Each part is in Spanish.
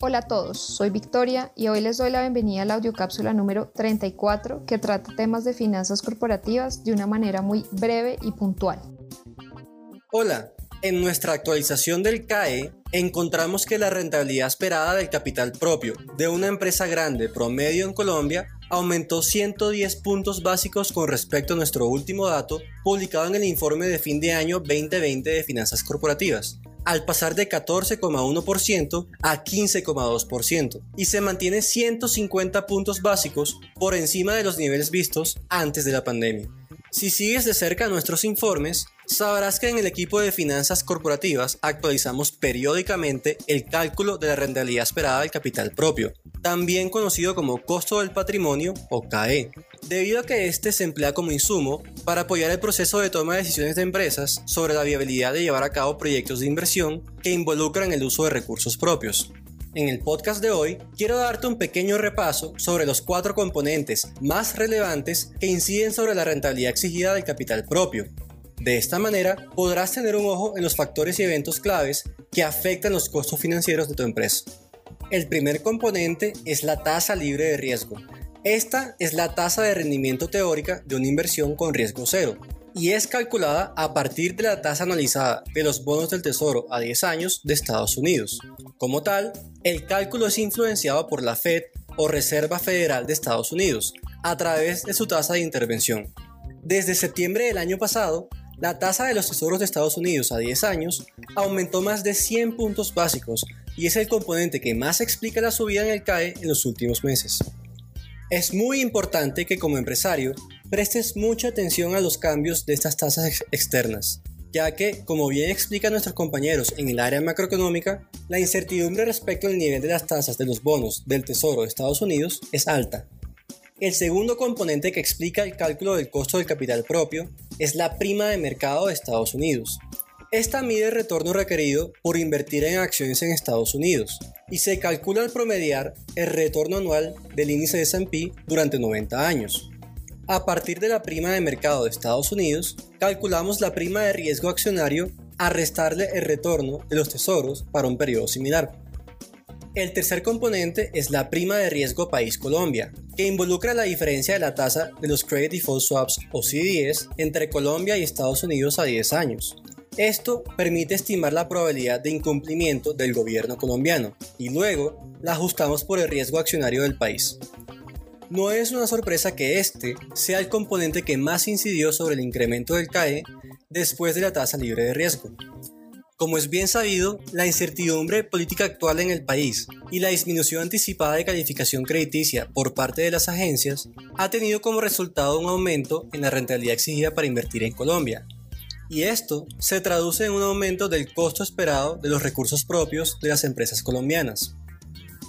Hola a todos, soy Victoria y hoy les doy la bienvenida a la audiocápsula número 34 que trata temas de finanzas corporativas de una manera muy breve y puntual. Hola, en nuestra actualización del CAE encontramos que la rentabilidad esperada del capital propio de una empresa grande promedio en Colombia aumentó 110 puntos básicos con respecto a nuestro último dato publicado en el informe de fin de año 2020 de finanzas corporativas al pasar de 14,1% a 15,2% y se mantiene 150 puntos básicos por encima de los niveles vistos antes de la pandemia. Si sigues de cerca nuestros informes, sabrás que en el equipo de finanzas corporativas actualizamos periódicamente el cálculo de la rentabilidad esperada del capital propio, también conocido como costo del patrimonio o CAE, debido a que este se emplea como insumo para apoyar el proceso de toma de decisiones de empresas sobre la viabilidad de llevar a cabo proyectos de inversión que involucran el uso de recursos propios. En el podcast de hoy quiero darte un pequeño repaso sobre los cuatro componentes más relevantes que inciden sobre la rentabilidad exigida del capital propio. De esta manera podrás tener un ojo en los factores y eventos claves que afectan los costos financieros de tu empresa. El primer componente es la tasa libre de riesgo, esta es la tasa de rendimiento teórica de una inversión con riesgo cero y es calculada a partir de la tasa anualizada de los bonos del Tesoro a 10 años de Estados Unidos. Como tal, el cálculo es influenciado por la Fed o Reserva Federal de Estados Unidos a través de su tasa de intervención. Desde septiembre del año pasado, la tasa de los tesoros de Estados Unidos a 10 años aumentó más de 100 puntos básicos y es el componente que más explica la subida en el CAE en los últimos meses. Es muy importante que como empresario prestes mucha atención a los cambios de estas tasas externas, ya que, como bien explican nuestros compañeros en el área macroeconómica, la incertidumbre respecto al nivel de las tasas de los bonos del Tesoro de Estados Unidos es alta. El segundo componente que explica el cálculo del costo del capital propio es la prima de mercado de Estados Unidos, esta mide el retorno requerido por invertir en acciones en Estados Unidos y se calcula al promediar el retorno anual del índice S&P durante 90 años. A partir de la prima de mercado de Estados Unidos, calculamos la prima de riesgo accionario a restarle el retorno de los tesoros para un periodo similar. El tercer componente es la prima de riesgo país Colombia, que involucra la diferencia de la tasa de los Credit Default Swaps o CDS entre Colombia y Estados Unidos a 10 años. Esto permite estimar la probabilidad de incumplimiento del gobierno colombiano y luego la ajustamos por el riesgo accionario del país. No es una sorpresa que este sea el componente que más incidió sobre el incremento del CAE después de la tasa libre de riesgo. Como es bien sabido, la incertidumbre política actual en el país y la disminución anticipada de calificación crediticia por parte de las agencias ha tenido como resultado un aumento en la rentabilidad exigida para invertir en Colombia, y esto se traduce en un aumento del costo esperado de los recursos propios de las empresas colombianas.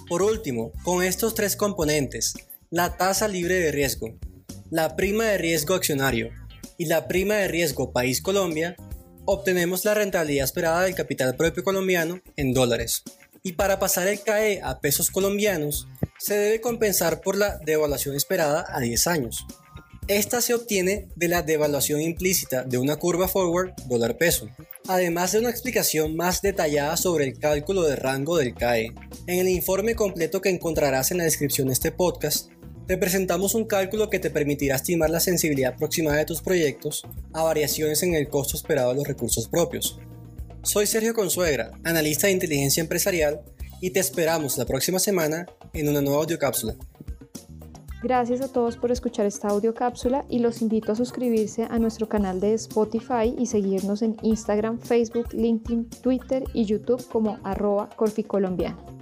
Por último, con estos tres componentes, la tasa libre de riesgo, la prima de riesgo accionario y la prima de riesgo país Colombia, obtenemos la rentabilidad esperada del capital propio colombiano en dólares. Y para pasar el CAE a pesos colombianos, se debe compensar por la devaluación esperada a 10 años. Esta se obtiene de la devaluación implícita de una curva forward dólar-peso, además de una explicación más detallada sobre el cálculo de rango del CAE. En el informe completo que encontrarás en la descripción de este podcast, te presentamos un cálculo que te permitirá estimar la sensibilidad aproximada de tus proyectos a variaciones en el costo esperado de los recursos propios. Soy Sergio Consuegra, analista de inteligencia empresarial, y te esperamos la próxima semana en una nueva audiocápsula. Gracias a todos por escuchar esta audio cápsula y los invito a suscribirse a nuestro canal de Spotify y seguirnos en Instagram, Facebook, LinkedIn, Twitter y YouTube como arroba corficolombiano.